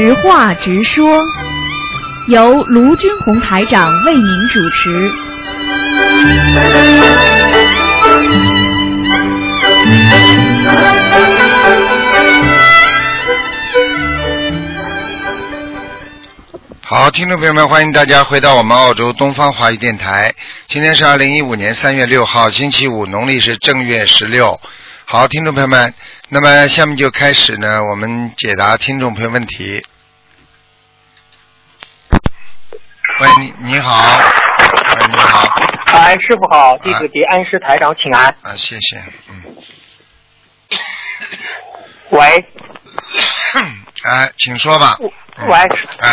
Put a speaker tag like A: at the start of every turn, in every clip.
A: 直话直说，由卢军红台长为您主持。
B: 好，听众朋友们，欢迎大家回到我们澳洲东方华语电台。今天是二零一五年三月六号，星期五，农历是正月十六。好，听众朋友们，那么下面就开始呢，我们解答听众朋友问题。喂，你你好，喂，你好，
C: 哎，师傅好，弟子给安师台长请安。
B: 啊，谢谢，嗯，
C: 喂，
B: 哎，请说吧。
C: 喂，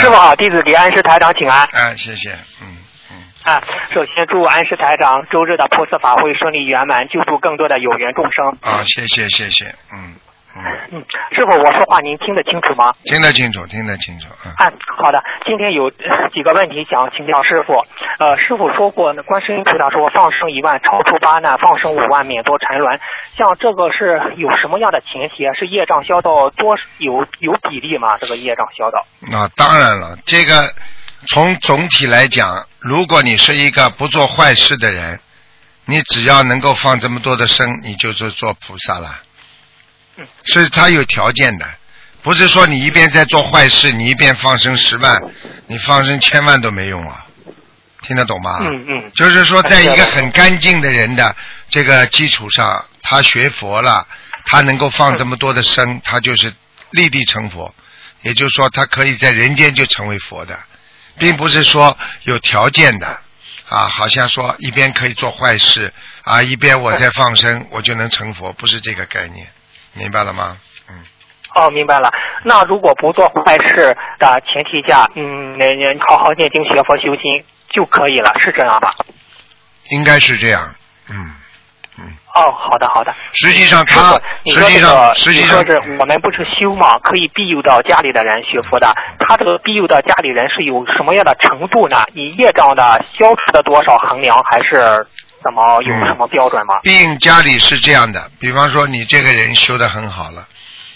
C: 师傅好，弟子给安师台长请安。
B: 哎，谢谢，嗯嗯。
C: 啊，首先祝安师台长周日的菩萨法会顺利圆满，救助更多的有缘众生。
B: 啊，谢谢谢谢，嗯嗯。
C: 嗯，师傅，我说话您听得清楚吗？
B: 听得清楚，听得清楚，嗯。
C: 啊，好的，今天有呃几个问题想请教师傅。呃，师傅说过，观世音菩萨说放生一万，超出八难；放生五万，免多沉沦。像这个是有什么样的前提？是业障消到多有有比例吗？这个业障消到？
B: 那当然了，这个从总体来讲，如果你是一个不做坏事的人，你只要能够放这么多的生，你就是做菩萨了。是他有条件的，不是说你一边在做坏事，你一边放生十万，你放生千万都没用啊，听得懂吗？
C: 嗯嗯。
B: 就是说，在一个很干净的人的这个基础上，他学佛了，他能够放这么多的生，他就是立地成佛。也就是说，他可以在人间就成为佛的，并不是说有条件的啊，好像说一边可以做坏事啊，一边我在放生，我就能成佛，不是这个概念，明白了吗？嗯。
C: 哦，明白了。那如果不做坏事的前提下，嗯，那那好好念经学佛修心就可以了，是这样吧？
B: 应该是这样，嗯嗯。
C: 哦，好的好的。
B: 实际上他实际上，实际上
C: 是我们不是修嘛，可以庇佑到家里的人学佛的。他这个庇佑到家里人是有什么样的程度呢？以业障的消除的多少衡量，还是怎么有什么标准吗？
B: 毕竟家里是这样的，比方说你这个人修的很好了，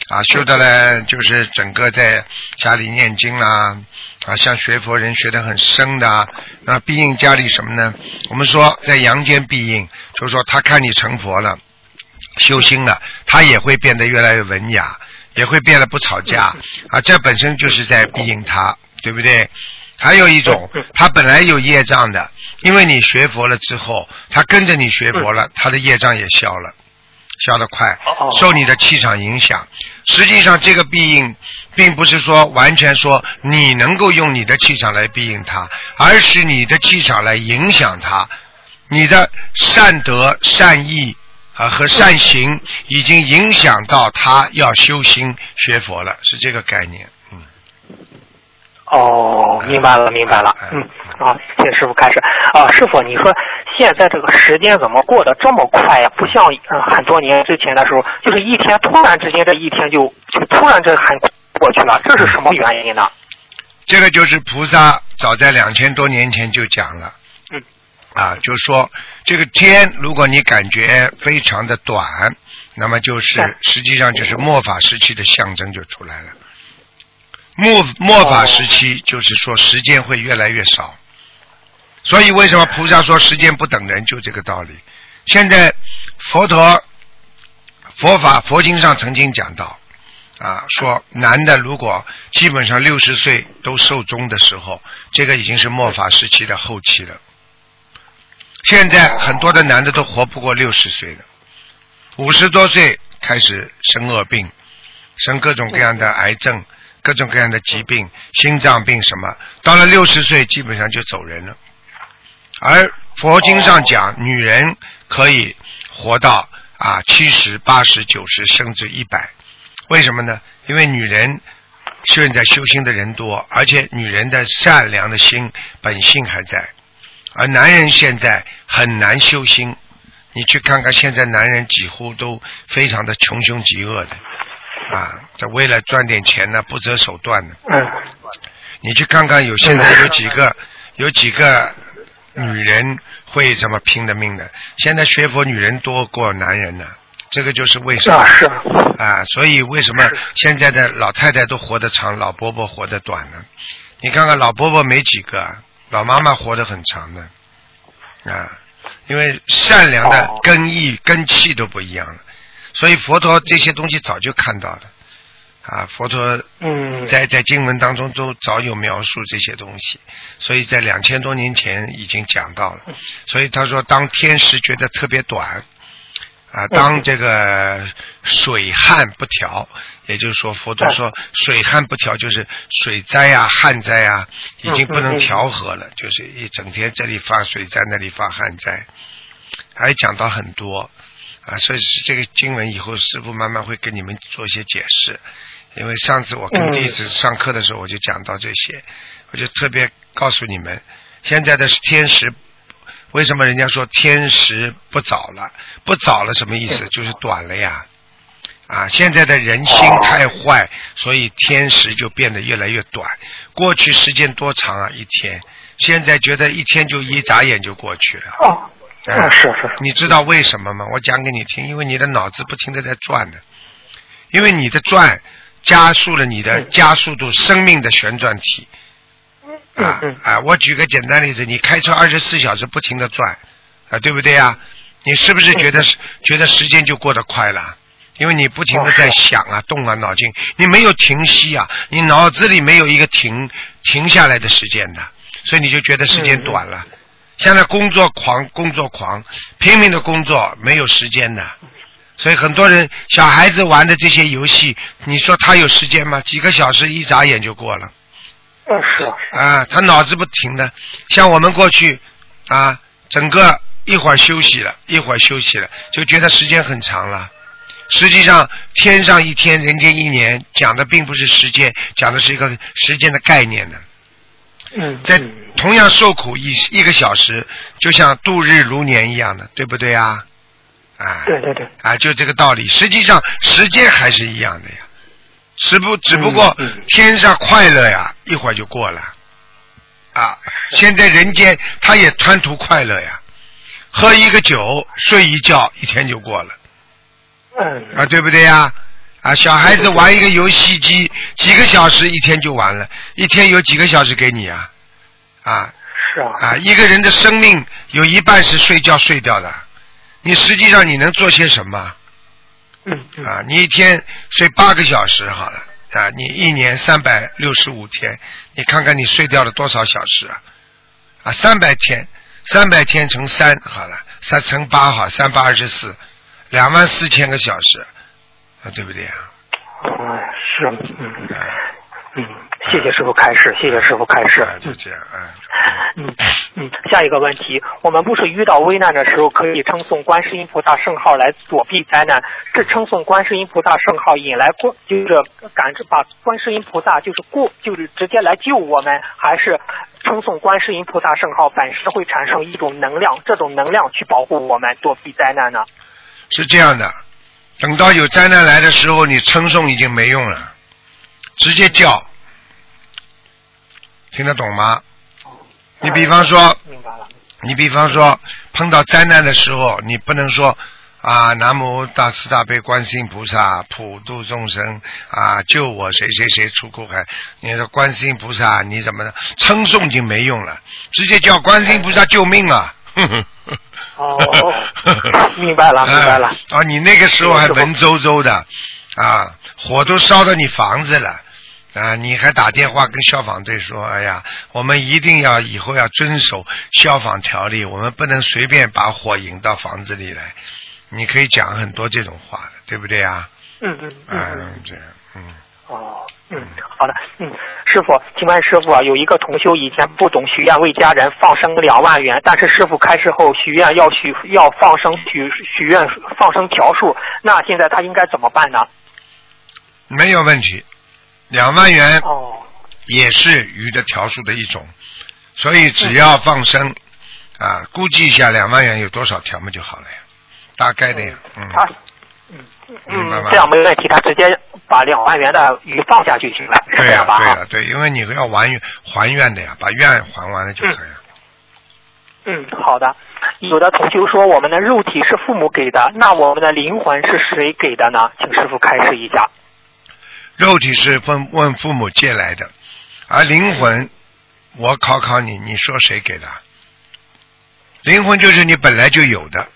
B: 啊，修的呢就是整个在家里念经啦，啊，像学佛人学的很深的啊，那必应家里什么呢？我们说在阳间必应，就是说他看你成佛了，修心了，他也会变得越来越文雅，也会变得不吵架啊，这本身就是在必应他，对不对？还有一种，他本来有业障的，因为你学佛了之后，他跟着你学佛了，他的业障也消了，消得快
C: 哦，
B: 受你的气场影响。实际上，这个必应并不是说完全说你能够用你的气场来必应他，而是你的气场来影响他，你的善德、善意啊和善行已经影响到他要修心学佛了，是这个概念。嗯。
C: 哦，明白了，明白了。
B: 哎
C: 嗯，啊，谢谢师傅开始。啊，师傅，你说现在这个时间怎么过得这么快呀？不像呃很多年之前的时候，就是一天突然之间这一天就就突然这很过去了，这是什么原因呢？
B: 这个就是菩萨早在两千多年前就讲了，
C: 嗯，
B: 啊，就说这个天，如果你感觉非常的短，那么就是
C: 是
B: 实际上就是末法时期的象征就出来了。末末法时期就是说时间会越来越少，所以为什么菩萨说时间不等人，就这个道理。现在佛陀佛法佛经上曾经讲到，啊，说男的如果基本上六十岁都寿终的时候，这个已经是末法时期的后期了。现在很多的男的都活不过六十岁的，五十多岁开始生恶病，生各种各样的癌症、各种各样的疾病、心脏病什么，到了六十岁基本上就走人了。而佛经上讲，女人可以活到啊七十、八十、九十，甚至一百。为什么呢？因为女人现在修心的人多，而且女人的善良的心本性还在，而男人现在很难修心。你去看看，现在男人几乎都非常的穷凶极恶的，啊，这为了赚点钱呢，不择手段的。
C: 嗯，
B: 你去看看，有现在有几个有几个女人会这么拼的命的？现在学佛女人多过男人呢，这个就是为什么
C: 啊是
B: 啊，所以为什么现在的老太太都活得长，老伯伯活得短呢？你看看老伯伯没几个，老妈妈活得很长的啊，因为善良的
C: 哦
B: 根意、根气都不一样了，所以佛陀这些东西早就看到了。啊，佛陀
C: 嗯。
B: 在在经文当中都早有描述这些东西，所以在两千多年前已经讲到了。所以他说，当天时觉得特别短，啊，当这个水旱不调，也就是说，佛陀说水旱不调就是水灾啊、旱灾啊，已经不能调和了，就是一整天这里发水灾，那里发旱灾，还讲到很多啊，所以是这个经文以后师傅慢慢会跟你们做一些解释。因为上次我跟
C: 嗯
B: 弟子上课的时候，我就讲到这些，我就特别告诉你们，现在的天时，为什么人家说天时不早了？不早了什么意思？就是短了呀。啊，现在的人心太坏，所以天时就变得越来越短。过去时间多长啊，一天，现在觉得一天就一眨眼就过去了。
C: 哦，
B: 哎
C: 嗯是是
B: 你知道为什么吗？我讲给你听，因为你的脑子不停的在转的，因为你的转加速了你的
C: 嗯
B: 加速度生命的旋转体。啊啊！我举个简单例子，你开车二十四小时不停的转，啊，对不对啊？你是不是觉得、觉得时间就过得快了？因为你不停的在想啊、动啊、脑筋，你没有停息啊，你脑子里没有一个停停下来的时间的，所以你就觉得时间短了。现在工作狂，工作狂，拼命的工作，没有时间的。所以很多人小孩子玩的这些游戏，你说他有时间吗？几个小时一眨眼就过了。
C: 嗯是
B: 啊，他脑子不停的，像我们过去啊，整个一会儿休息了，一会儿休息了，就觉得时间很长了。实际上，天上一天，人间一年，讲的并不是时间，讲的是一个时间的概念呢。
C: 嗯
B: 在
C: 嗯
B: 同样受苦一一个小时，就像度日如年一样的，对不对啊？啊，
C: 对对对
B: 啊，就这个道理。实际上，时间还是一样的呀，只不只不过天上快乐呀，一会儿就过了。啊，现在人间他也贪图快乐呀，喝一个酒，睡一觉，一天就过了
C: 嗯
B: 啊，对不对呀？啊，小孩子玩一个游戏机，几个小时一天就完了，一天有几个小时给你啊？啊，
C: 是啊。
B: 啊，一个人的生命有一半是睡觉睡掉的，你实际上你能做些什么？
C: 嗯嗯。
B: 啊，你一天睡八个小时好了。啊，你一年三百六十五天，你看看你睡掉了多少小时啊？啊，三百天，三百天乘三好了，三乘八好，三八二十四，两万四千个小时，啊，对不对啊？
C: 哎是嗯。
B: 啊，
C: 嗯谢谢师傅开示，谢谢师傅开示。
B: 啊，就这样啊。
C: 嗯嗯，下一个问题，我们不是遇到危难的时候可以称颂观世音菩萨圣号来躲避灾难？是称颂观世音菩萨圣号引来过，就是感知把观世音菩萨就是过，就是直接来救我们，还是称颂观世音菩萨圣号本身会产生一种能量，这种能量去保护我们躲避灾难呢？
B: 是这样的，等到有灾难来的时候，你称颂已经没用了，直接叫，听得懂吗？你比方说。你比方说碰到灾难的时候，你不能说啊，南无大慈大悲观世音菩萨普度众生啊，救我谁谁谁出苦海。你说观世音菩萨你怎么的称颂就没用了，直接叫观世音菩萨救命啊！哼哼
C: 哦明白了 明白了
B: 啊，哦，你那个时候还文绉绉的啊，火都烧到你房子了。啊！你还打电话跟消防队说：“哎呀，我们一定要以后要遵守消防条例，我们不能随便把火引到房子里来。”你可以讲很多这种话的，对不对啊？
C: 嗯嗯嗯嗯。
B: 嗯，这样，嗯，
C: 哦，嗯，好的，嗯，师傅，请问师傅啊，有一个同修以前不懂许愿为家人放生两万元，但是师傅开示后许愿要许要放生许许愿放生条数，那现在他应该怎么办呢？
B: 没有问题。两万元
C: 哦，
B: 也是鱼的条数的一种，所以只要放生啊，估计一下两万元有多少条嘛就好了呀，大概的呀，嗯。
C: 他，嗯嗯这样没问题，他直接把两万元的鱼放下就行了，是
B: 对呀、对呀、对，因为你要还愿还愿的呀，把愿还完了就可以了。
C: 嗯，好的。有的同修说我们的肉体是父母给的，那我们的灵魂是谁给的呢？请师傅开示一下。
B: 肉体是问问父母借来的，而灵魂，我考考你，你说谁给的？灵魂就是你本来就有的，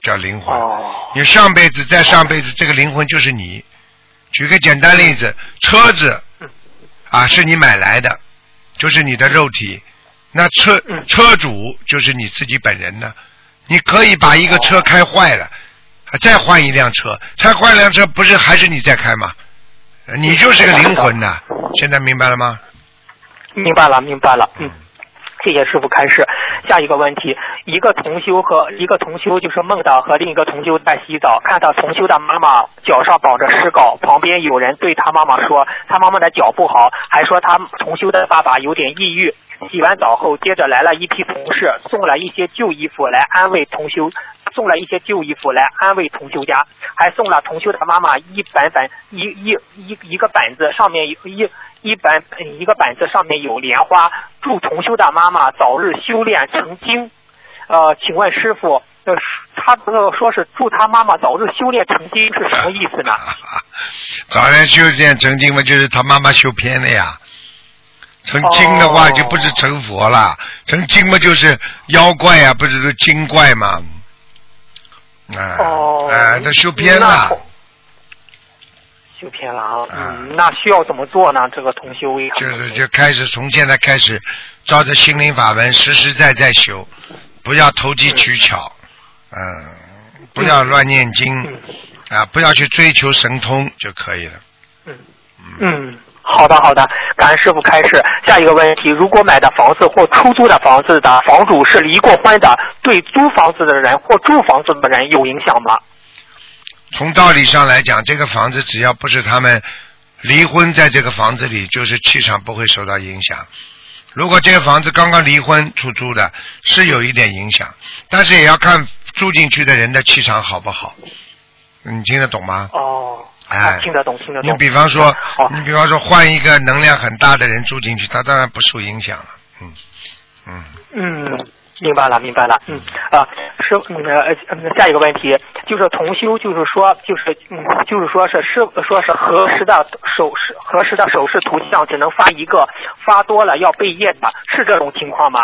B: 叫灵魂。
C: 哦
B: 你上辈子在上辈子，这个灵魂就是你。举个简单例子，车子啊是你买来的，就是你的肉体。那车
C: 嗯
B: 车主就是你自己本人呢。你可以把一个车开坏了，再换一辆车，再换一辆车，不是还是你在开吗？你就是个灵魂呐。现在明白了吗？
C: 明白了，明白了。嗯，谢谢师傅开示。下一个问题，一个同修和一个同修就是梦到和另一个同修在洗澡，看到同修的妈妈脚上绑着石膏，旁边有人对他妈妈说他妈妈的脚不好，还说他同修的爸爸有点抑郁。洗完澡后，接着来了一批同事，送了一些旧衣服来安慰同修，送了一些旧衣服来安慰同修家，还送了同修的妈妈一本本一一一一个板子，上面有一一本一个板子上面有莲花，祝同修的妈妈早日修炼成精。呃，请问师傅，呃，他这个说是祝他妈妈早日修炼成精是什么意思呢？
B: 早点修炼成精嘛，就是他妈妈修偏了呀。成精的话
C: 哦
B: 就不是成佛了，成精嘛就是妖怪呀、不是都精怪嘛？啊
C: 哦，
B: 啊，他修偏了，
C: 修偏了啊。
B: 啊
C: 嗯，那需要怎么做呢？这个同修为
B: 就是就开始从现在开始，照着心灵法门实实在在修，不要投机取巧，嗯，不要乱念经
C: 嗯
B: 啊，不要去追求神通就可以了。
C: 嗯嗯，好的好的，感恩师傅开示。下一个问题，如果买的房子或出租的房子的房主是离过婚的，对租房子的人或住房子的人有影响吗？
B: 从道理上来讲，这个房子只要不是他们离婚，在这个房子里，就是气场不会受到影响。如果这个房子刚刚离婚出租的，是有一点影响，但是也要看住进去的人的气场好不好。你听得懂吗？
C: 哦，
B: 哎
C: 啊听得懂听得懂。
B: 你比方说
C: 好，
B: 你比方说换一个能量很大的人住进去，他当然不受影响了。嗯嗯，
C: 嗯，明白了，明白了。嗯啊，是嗯呃嗯，下一个问题就是同修，就是说就是嗯，就是说是是说是合适的手势合适的手势图像只能发一个，发多了要背业的，是这种情况吗？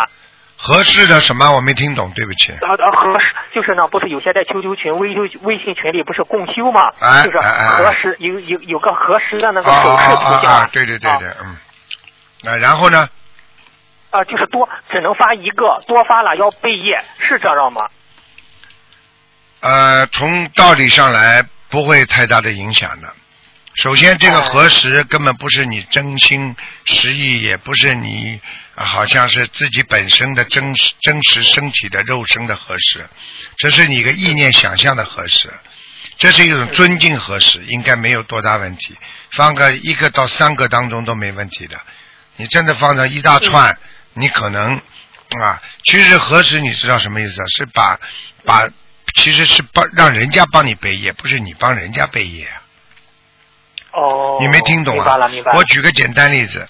B: 合适的什么我没听懂，对不起。
C: 啊啊，合适就是呢，不是有些在 QQ 群、微信微信群里不是共修吗？就是合适有有有个合适的那个
B: 啊
C: 手势
B: 啊
C: 图像！
B: 对对对对，嗯。啊，然后呢？
C: 啊，就是多只能发一个，多发了要背业，是这样吗？
B: 呃，从道理上来不会太大的影响的。首先，这个
C: 哦
B: 核实根本不是你真心实意，也不是你、啊好像是自己本身的真实真实身体的肉身的核实，这是你一个意念想象的核实，这是一种尊敬核实，应该没有多大问题。放个一个到三个当中都没问题的。你真的放上一大串，你可能啊，其实核实你知道什么意思啊？是把把其实是帮让人家帮你背业，不是你帮人家背业啊。
C: 哦，
B: 你没听懂啊
C: 明白了，明白？了。
B: 我举个简单例子，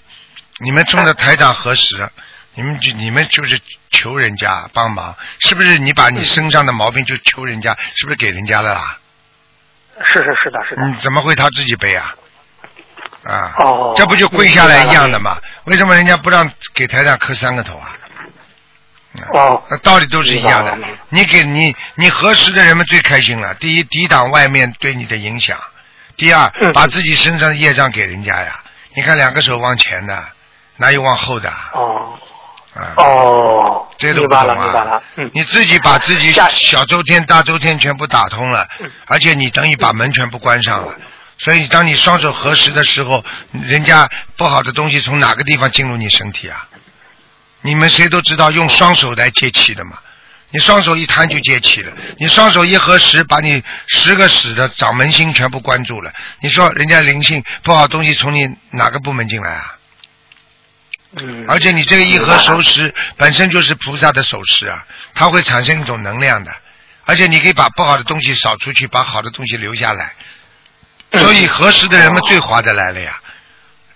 B: 你们冲着台长核实，你们就你们就是求人家帮忙，是不是？你把你身上的毛病就求人家，是不是给人家了啦？
C: 是是是的，是的。
B: 你，怎么会他自己背啊？啊，
C: 哦
B: 这不就跪下来一样的吗？为什么人家不让给台长磕三个头啊？啊
C: 哦
B: 那道理都是一样的。你给你你核实的人们最开心了。第一，抵挡外面对你的影响；第二，
C: 嗯
B: 把自己身上的业障给人家呀。你看两个手往前的，哪有往后的啊？
C: 哦
B: 啊
C: 哦，
B: 这都不懂啊你自己把自己小周天、大周天全部打通了
C: 嗯，
B: 而且你等于把门全部关上了。所以，当你双手合十的时候，人家不好的东西从哪个地方进入你身体啊？你们谁都知道用双手来接气的嘛？你双手一摊就接气了，你双手一合十，把你十个使的掌门心全部关住了。你说人家灵性不好东西从你哪个部门进来啊？
C: 嗯，
B: 而且你这个一合手十本身就是菩萨的手势啊，它会产生一种能量的，而且你可以把不好的东西扫出去，把好的东西留下来。所以合十的人们最划得来了呀，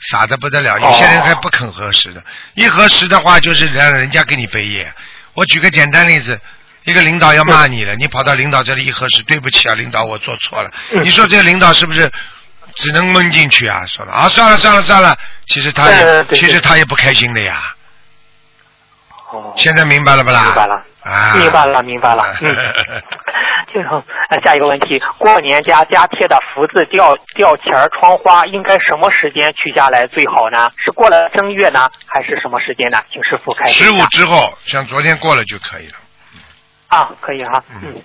B: 傻的不得了。有些人还不肯合适的，一合适的话就是让人家给你背业。我举个简单例子，一个领导要骂你了，你跑到领导这里一核实，对不起啊，领导，我做错了。
C: 嗯
B: 你说这个领导是不是只能蒙进去啊？说了啊，算了算了算了，其实他也其实他也不开心的呀。
C: 哦，
B: 现在明白了不啦？
C: 明白了
B: 啊，
C: 明白了，明白了。嗯，最后呃下一个问题，过年家家贴的福字、吊吊钱儿、窗花，应该什么时间取下来最好呢？是过了正月呢，还是什么时间呢？请师傅开始
B: 十五之后，像昨天过了就可以了。
C: 啊，可以哈，
B: 嗯
C: 嗯。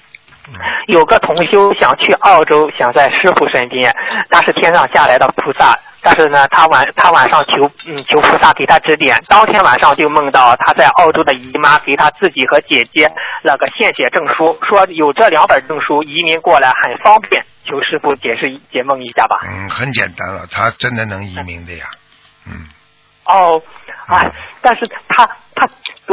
C: 有个同修想去澳洲，想在师傅身边，他是天上下来的菩萨，但是呢，他晚他晚上求嗯求菩萨给他指点，当天晚上就梦到他在澳洲的姨妈给他自己和姐姐那个献血证书，说有这两本证书移民过来很方便，求师傅解释解梦一下吧。
B: 嗯，很简单了，他真的能移民的呀。嗯，
C: 哦，哎，但是他他，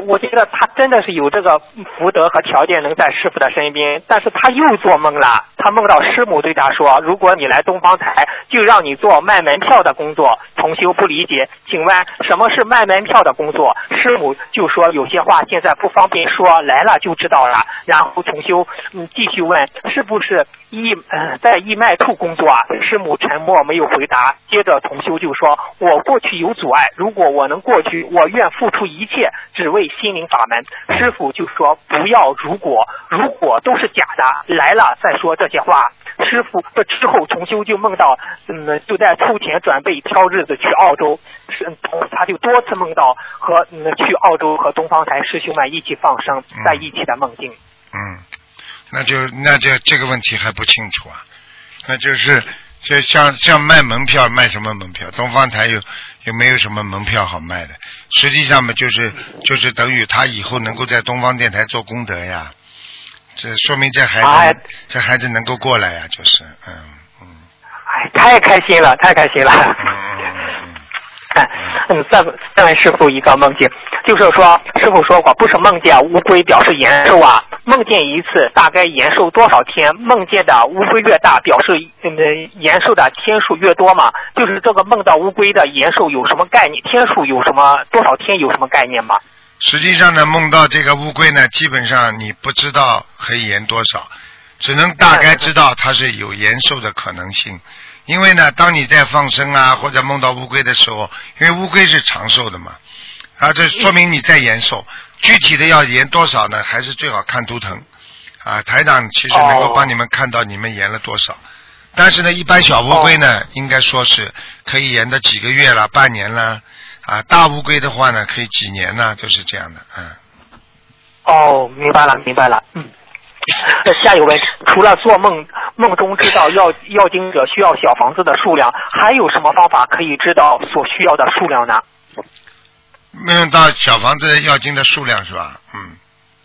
C: 我觉得他真的是有这个福德和条件能在师傅的身边，但是他又做梦了。他梦到师母对他说：“如果你来东方台，就让你做卖门票的工作。”同修不理解，请问什么是卖门票的工作？师母就说有些话现在不方便说，来了就知道了。然后同修嗯继续问是不是义呃在义卖处工作啊？师母沉默没有回答。接着同修就说：“我过去有阻碍，如果我能过去，我愿付出一切，只为心灵法门。”师傅就说：“不要如果，如果都是假的，来了再说这些话。”师傅这之后，重修就梦到，嗯，就在出钱准备挑日子去澳洲，是，同他就多次梦到和嗯去澳洲和东方台师兄们一起放生，在一起的梦境。
B: 嗯，那就那就这个问题还不清楚啊，那就是就像像卖门票卖什么门票？东方台有有没有什么门票好卖的？实际上嘛，就是就是等于他以后能够在东方电台做功德呀，这说明这孩子、
C: 哎
B: 这孩子能够过来呀，就是嗯嗯
C: 哎，太开心了，太开心了。
B: 嗯嗯嗯，
C: 再问再问师傅一个梦境，就是说师傅说过，不是梦见乌龟表示延寿啊，梦见一次大概延寿多少天？梦见的乌龟越大，表示嗯延寿的天数越多嘛？就是这个梦到乌龟的延寿有什么概念？天数有什么多少天有什么概念吗？
B: 实际上呢，梦到这个乌龟呢，基本上你不知道可以延多少，只能大概知道它是有延寿的可能性。因为呢，当你在放生啊或者梦到乌龟的时候，因为乌龟是长寿的嘛，啊，这说明你在延寿。具体的要延多少呢？还是最好看图腾啊。台长其实能够帮你们看到你们延了多少。但是呢，一般小乌龟呢，应该说是可以延到几个月了、半年了。啊，大乌龟的话呢，可以几年呢，就是这样的，嗯。
C: 哦，明白了，明白了，嗯。那下一个问题，除了做梦梦中知道要要经者需要小房子的数量，还有什么方法可以知道所需要的数量呢？
B: 梦到小房子要经的数量是吧？嗯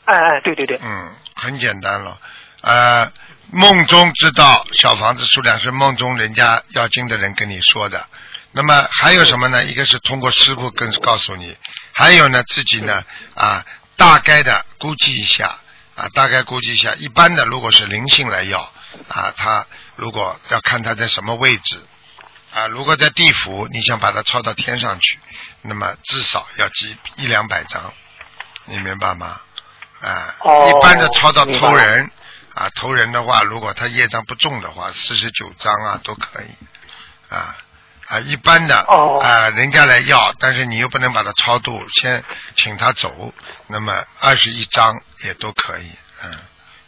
C: 哎哎，对对对，
B: 嗯，很简单了。呃，梦中知道小房子数量是梦中人家要经的人跟你说的。那么还有什么呢？一个是通过师傅跟告诉你，还有呢自己呢啊大概的估计一下啊大概估计一下。一般的如果是灵性来要啊，他如果要看他在什么位置啊，如果在地府你想把它抄到天上去，那么至少要集一两百张，你明白吗？啊，
C: 哦
B: 一般的抄到
C: 明白了
B: 投人啊，投人的话，如果他业障不重的话，四十九张啊都可以啊啊，一般的
C: 哦
B: 啊，人家来要，但是你又不能把他超度，先请他走，那么二十一张也都可以，嗯，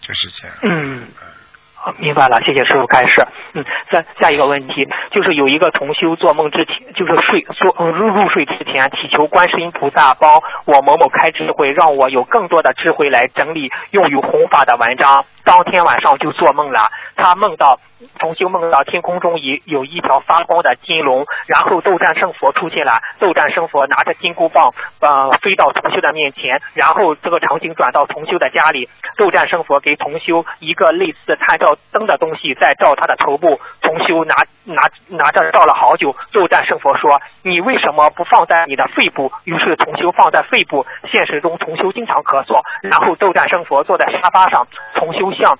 B: 就是这样。
C: 嗯。好明白了，谢谢师傅开示。嗯，再下一个问题就是有一个同修做梦之前，就是睡做呃入入睡之前，祈求观世音菩萨帮我某某开智慧，让我有更多的智慧来整理用于弘法的文章。当天晚上就做梦了，他梦到同修梦到天空中有有一条发光的金龙，然后斗战胜佛出现了，斗战胜佛拿着金箍棒呃飞到同修的面前，然后这个场景转到同修的家里，斗战胜佛给同修一个类似探照灯的东西在照他的头部，同修拿拿拿着照了好久，斗战胜佛说你为什么不放在你的肺部？于是同修放在肺部，现实中同修经常咳嗽，然后斗战胜佛坐在沙发上，同修向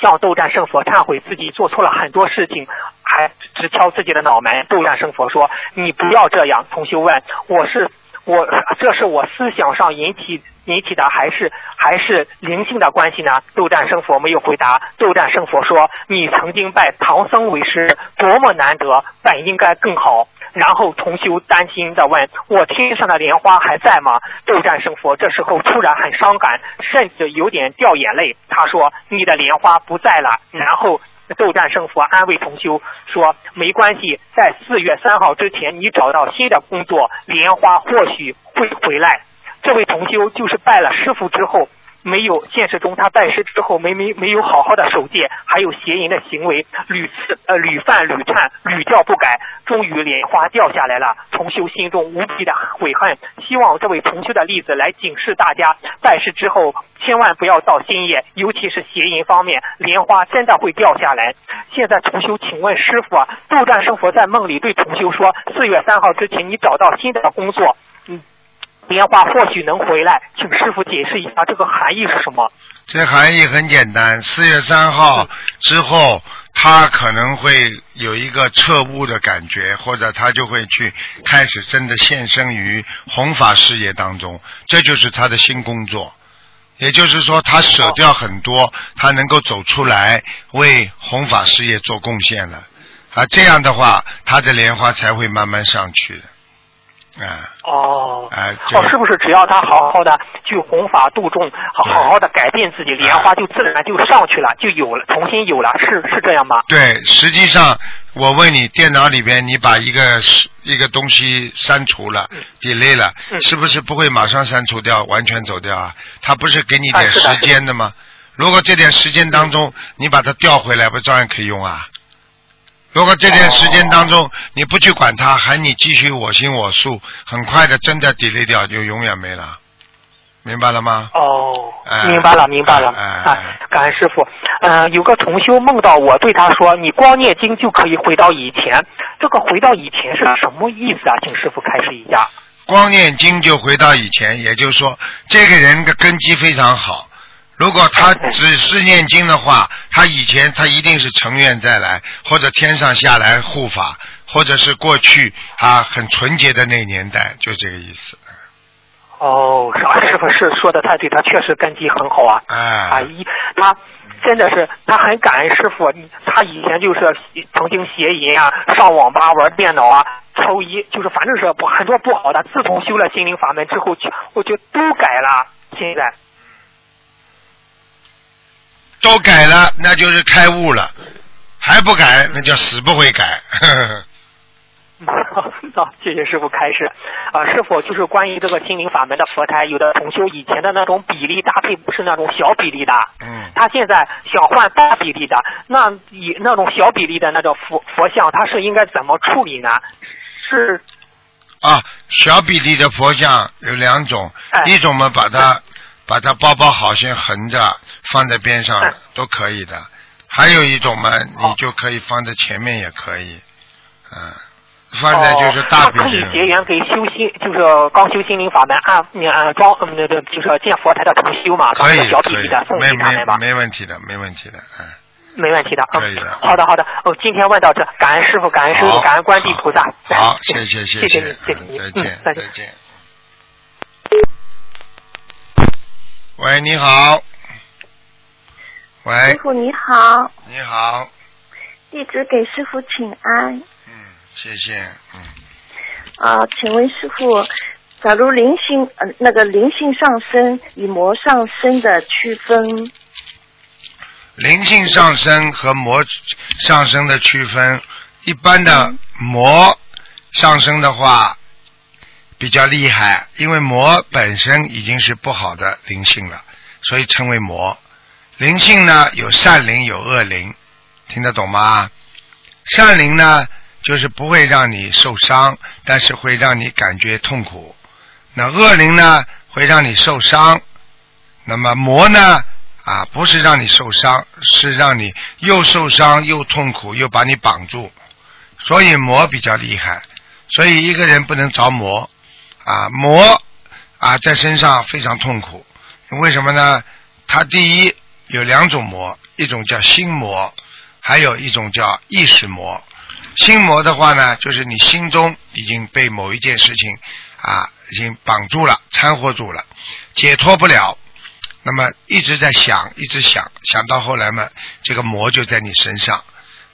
C: 向斗战胜佛忏悔自己做错了很多事情，还直敲自己的脑门。斗战胜佛说：“你不要这样。”同修问：“我是我这是我思想上引起引起的，还是还是灵性的关系呢？斗战胜佛没有回答。斗战胜佛说：“你曾经拜唐僧为师，多么难得，本应该更好。”然后重修担心的问：“我天上的莲花还在吗？”斗战胜佛这时候突然很伤感，甚至有点掉眼泪。他说：“你的莲花不在了。”然后斗战胜佛安慰同修说：“没关系，在四月三号之前，你找到新的工作，莲花或许会回来。”这位同修就是拜了师傅之后。没有现实中他拜师之后没没没有好好的守戒，还有邪淫的行为，屡次呃屡犯屡忏屡教不改，终于莲花掉下来了。重修心中无比的悔恨，希望这位重修的例子来警示大家，拜师之后千万不要造新业，尤其是邪淫方面，莲花真的会掉下来。现在重修，请问师傅啊，斗战胜佛在梦里对重修说，四月三号之前你找到新的工作，嗯。莲花或许能回来，请师傅解释一下这个含义是什么？
B: 这含义很简单，四月三号之后，他可能会有一个彻悟的感觉，或者他就会去开始真的献身于弘法事业当中，这就是他的新工作。也就是说，他舍掉很多，他能够走出来为弘法事业做贡献了。啊，这样的话，他的莲花才会慢慢上去的。啊
C: 哦，
B: 哎，
C: 哦，是不是只要他好好的去弘法度众，好好好的改变自己，莲花就自然就上去了，就有了，重新有了，是是这样吗？
B: 对，实际上我问你，电脑里边你把一个一个东西删除了，delete 了，是不是不会马上删除掉，完全走掉啊？他不是给你点时间的吗？如果这点时间当中你把它调回来，不照样可以用啊？如果这段时间当中你不去管他，喊你继续我行我素，很快的真的 delete 掉就永远没了，明白了吗？
C: 哦，明白了，明白了。啊，感恩师傅。嗯，有个同修梦到我对他说：“你光念经就可以回到以前。”这个回到以前是什么意思啊？请师傅开示一下。
B: 光念经就回到以前，也就是说，这个人的根基非常好。如果他只是念经的话，他以前他一定是成愿再来，或者天上下来护法，或者是过去啊很纯洁的那年代，就这个意思。
C: 哦，师傅是说的太对，他确实根基很好啊。
B: 哎。
C: 啊，一他真的是他很感恩师傅，他以前就是曾经邪淫啊，上网吧玩电脑啊，抽烟，就是反正是不很多不好的。自从修了心灵法门之后，就我就都改了。现在。
B: 都改了，那就是开悟了；还不改，那叫死不会改。
C: 好，谢谢师傅开示。啊，师傅就是关于这个心灵法门的佛台，有的同修以前的那种比例搭配不是那种小比例的，
B: 嗯，
C: 他现在想换大比例的，那以那种小比例的那种佛佛像，他是应该怎么处理呢？是
B: 啊，小比例的佛像有两种，一种嘛把它。把它包包好，先横着放在边上都可以的。还有一种嘛，你就可以放在前面也可以，嗯，放在就是大。
C: 可以结缘给修心，就是刚修心灵法门按按装那个就是建佛台的同修嘛，
B: 可以可
C: 以，没
B: 没没问题的，没问题的，嗯。
C: 没问题的，
B: 可以的。
C: 好的好的，哦，今天问到这，感恩师傅，感恩师傅，感恩观地菩萨。
B: 好，谢谢
C: 谢谢
B: 谢
C: 谢谢你，
B: 再见
C: 再
B: 见。喂，你好。喂。
D: 师傅你好。
B: 你好。
D: 弟子给师傅请安。
B: 嗯，谢谢。嗯。
D: 啊，请问师傅，假如灵性呃那个灵性上升与魔上升的区分？
B: 灵性上升和魔上升的区分，一般的魔上升的话。比较厉害，因为魔本身已经是不好的灵性了，所以称为魔。灵性呢有善灵有恶灵，听得懂吗？善灵呢就是不会让你受伤，但是会让你感觉痛苦。那恶灵呢会让你受伤。那么魔呢啊不是让你受伤，是让你又受伤又痛苦又把你绑住。所以魔比较厉害，所以一个人不能着魔。啊，魔啊，在身上非常痛苦，为什么呢？它第一有两种魔，一种叫心魔，还有一种叫意识魔。心魔的话呢，就是你心中已经被某一件事情啊已经绑住了，掺和住了，解脱不了。那么一直在想，一直想，想到后来嘛，这个魔就在你身上，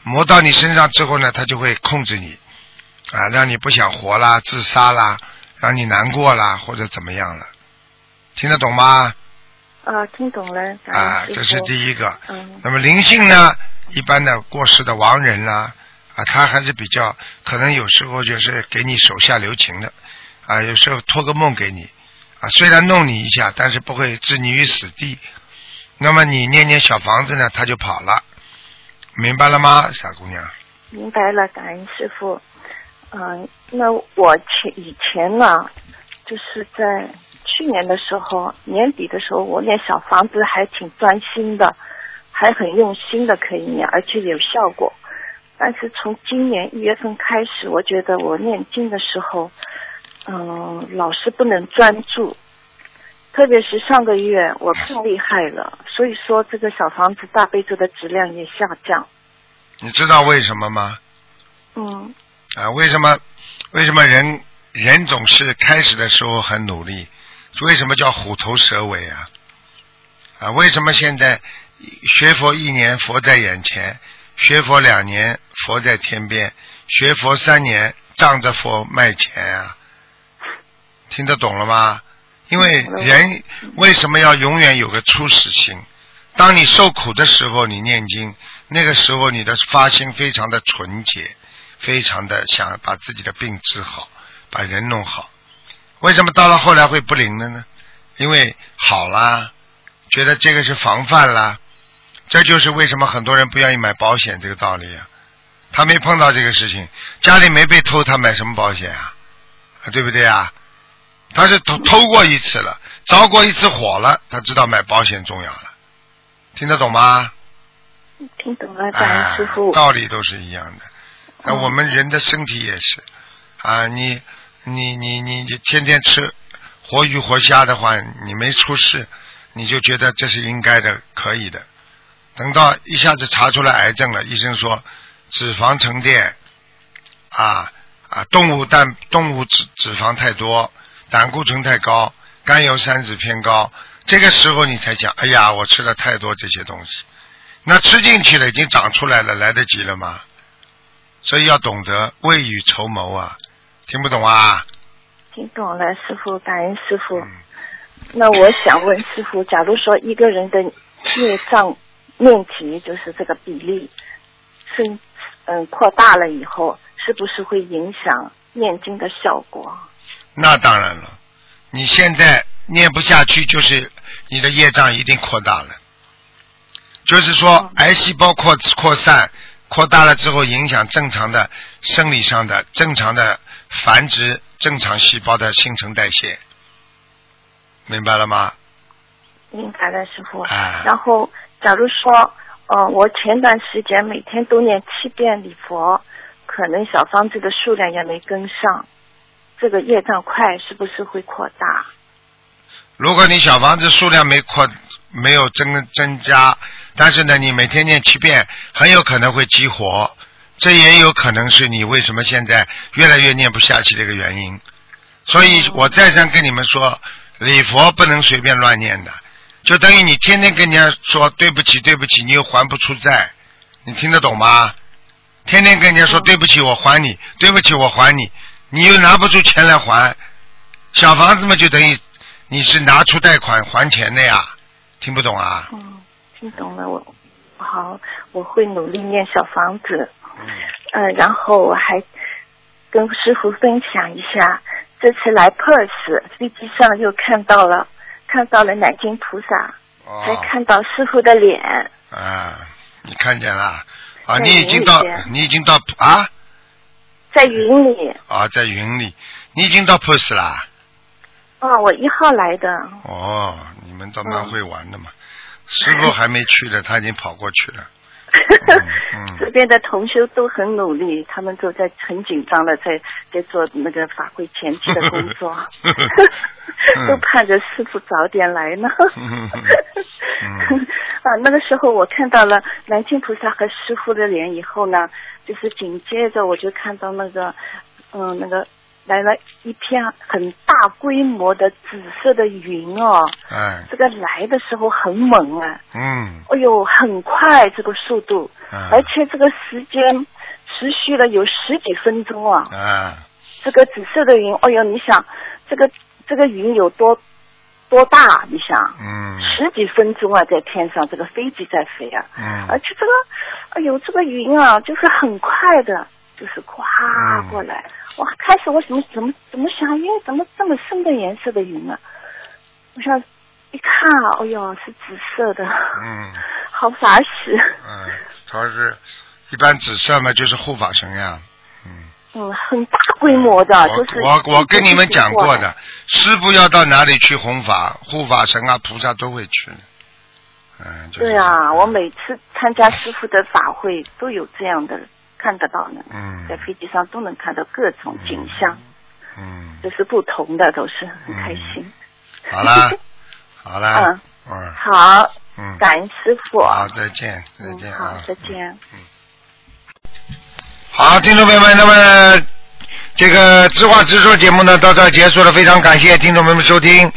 B: 魔到你身上之后呢，他就会控制你，啊，让你不想活啦，自杀啦，让你难过了，或者怎么样了，听得懂吗？
D: 啊，听懂了。
B: 啊，这是第一个。
D: 嗯
B: 那么灵性呢，一般的过世的亡人啦、啊，他还是比较可能有时候就是给你手下留情的，啊，有时候托个梦给你，啊，虽然弄你一下，但是不会置你于死地。那么你念念小房子呢，他就跑了，明白了吗，傻姑娘？
D: 明白了，感恩师傅。嗯、那我前以前呢，就是在去年的时候，年底的时候，我念小房子还挺专心的，还很用心的可以念，而且有效果。但是从今年一月份开始，我觉得我念经的时候，嗯，老是不能专注，特别是上个月我更厉害了，所以说这个小房子大悲咒的质量也下降。
B: 你知道为什么吗？
D: 嗯
B: 啊，为什么？为什么人人总是开始的时候很努力？为什么叫虎头蛇尾啊？啊，为什么现在学佛一年佛在眼前，学佛两年佛在天边，学佛三年仗着佛卖钱啊？听得懂了吗？因为人为什么要永远有个初始心？当你受苦的时候，你念经，那个时候你的发心非常的纯洁，非常的想把自己的病治好，把人弄好。为什么到了后来会不灵了呢？因为好啦，觉得这个是防范啦，这就是为什么很多人不愿意买保险这个道理啊。他没碰到这个事情，家里没被偷，他买什么保险啊？啊，对不对啊？他是偷偷过一次了，着过一次火了，他知道买保险重要了。听得懂吗？
D: 听懂了，感恩师傅。
B: 啊道理都是一样的。那
D: 嗯
B: 我们人的身体也是啊，你你你你你天天吃活鱼活虾的话，你没出事，你就觉得这是应该的，可以的。等到一下子查出来癌症了，医生说脂肪沉淀啊啊，动物蛋动物脂脂肪太多，胆固醇太高，甘油三酯偏高，这个时候你才讲，哎呀，我吃了太多这些东西。那吃进去了，已经长出来了，来得及了吗？所以要懂得未雨绸缪啊！听不懂啊？
D: 听懂了，师傅，感恩师傅。
B: 嗯，
D: 那我想问师傅，假如说一个人的业障面积就是这个比例是嗯扩大了以后，是不是会影响念经的效果？
B: 那当然了。你现在念不下去，就是你的业障一定扩大了。就是说，癌细胞扩扩散扩大了之后，影响正常的生理上的正常的繁殖，正常细胞的新陈代谢，明白了吗？
D: 明白了，师傅。
B: 啊
D: 然后，假如说，呃，我前段时间每天都念七遍礼佛，可能小方子的数量也没跟上，这个业障块是不是会扩大？
B: 如果你小房子数量没扩，没有增增加，但是呢，你每天念七遍，很有可能会激活，这也有可能是你为什么现在越来越念不下去的一个原因。所以我再三跟你们说，礼佛不能随便乱念的，就等于你天天跟人家说对不起对不起，你又还不出债，你听得懂吗？天天跟人家说对不起我还你，对不起我还你，你又拿不出钱来还，小房子嘛就等于你是拿出贷款还钱的呀，听不懂啊？
D: 听懂了，我好，我会努力念小房子。
B: 嗯
D: 呃，然后我还跟师傅分享一下，这次来 Perth 飞机上又看到了看到了南京菩萨，哦还
B: 哦，
D: 看到师傅的脸。
B: 啊，你看见了啊？你已经到你已经到啊
D: 在云里，
B: 啊，在云里，你已经到 Perth 啦？
D: 哦，我一号来的，
B: 哦，你们倒
D: 嗯
B: 蛮会玩的嘛。师傅还没去呢，他已经跑过去了。嗯
D: 这边的同修都很努力，他们都在很紧张的在在做那个法会前期的工作，都盼着师傅早点来呢。
B: 嗯。
D: 啊，那个时候我看到了南京菩萨和师傅的脸以后呢，就是紧接着我就看到那个，嗯，那个来了一片很大规模的紫色的云哦，
B: 嗯
D: 这个来的时候很猛啊，
B: 嗯。
D: 哎呦，很快这个速度，而
B: 嗯
D: 且这个时间持续了有十几分钟啊。
B: 啊。
D: 这个紫色的云，哎呦，你想这个这个云有多多大？你想，
B: 嗯。
D: 十几分钟啊，在天上，这个飞机在飞啊，嗯。而
B: 嗯
D: 且这个，哎呦，这个云啊，就是很快的，就是咵
B: 嗯
D: 过来。哇，开始我怎么怎么怎么想，因为怎么这么深的颜色的云啊？我想一看啊，哎呦，是紫色的，
B: 嗯
D: 好法喜。
B: 嗯，他是一般紫色嘛，就是护法神呀。嗯。
D: 嗯，很大规模的，就是
B: 我我我跟你们讲过
D: 过
B: 的，师傅要到哪里去弘法，护法神啊、菩萨都会去的。嗯，就是
D: 对啊，我每次参加师傅的法会都有这样的看得到呢，
B: 嗯
D: 在飞机上都能看到各种景象，
B: 嗯，
D: 就是不同的，都是很开心。
B: 好啦，好啦，
D: 嗯
B: 嗯
D: 好，
B: 嗯，
D: 感恩师傅。
B: 好，再见，再
D: 嗯，
B: 见
D: 好
B: 啊，。
D: 再见。
B: 嗯好，听众朋友们，那么这个直话直说节目呢到这儿结束了，非常感谢听众朋友们收听。